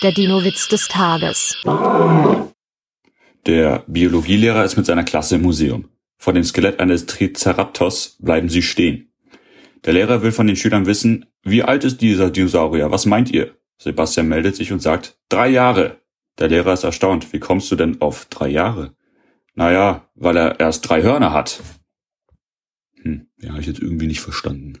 Der Dino-Witz des Tages. Der Biologielehrer ist mit seiner Klasse im Museum. Vor dem Skelett eines Triceratops bleiben sie stehen. Der Lehrer will von den Schülern wissen, wie alt ist dieser Dinosaurier? Was meint ihr? Sebastian meldet sich und sagt, drei Jahre. Der Lehrer ist erstaunt. Wie kommst du denn auf drei Jahre? Naja, weil er erst drei Hörner hat. Hm, ja, habe ich jetzt irgendwie nicht verstanden.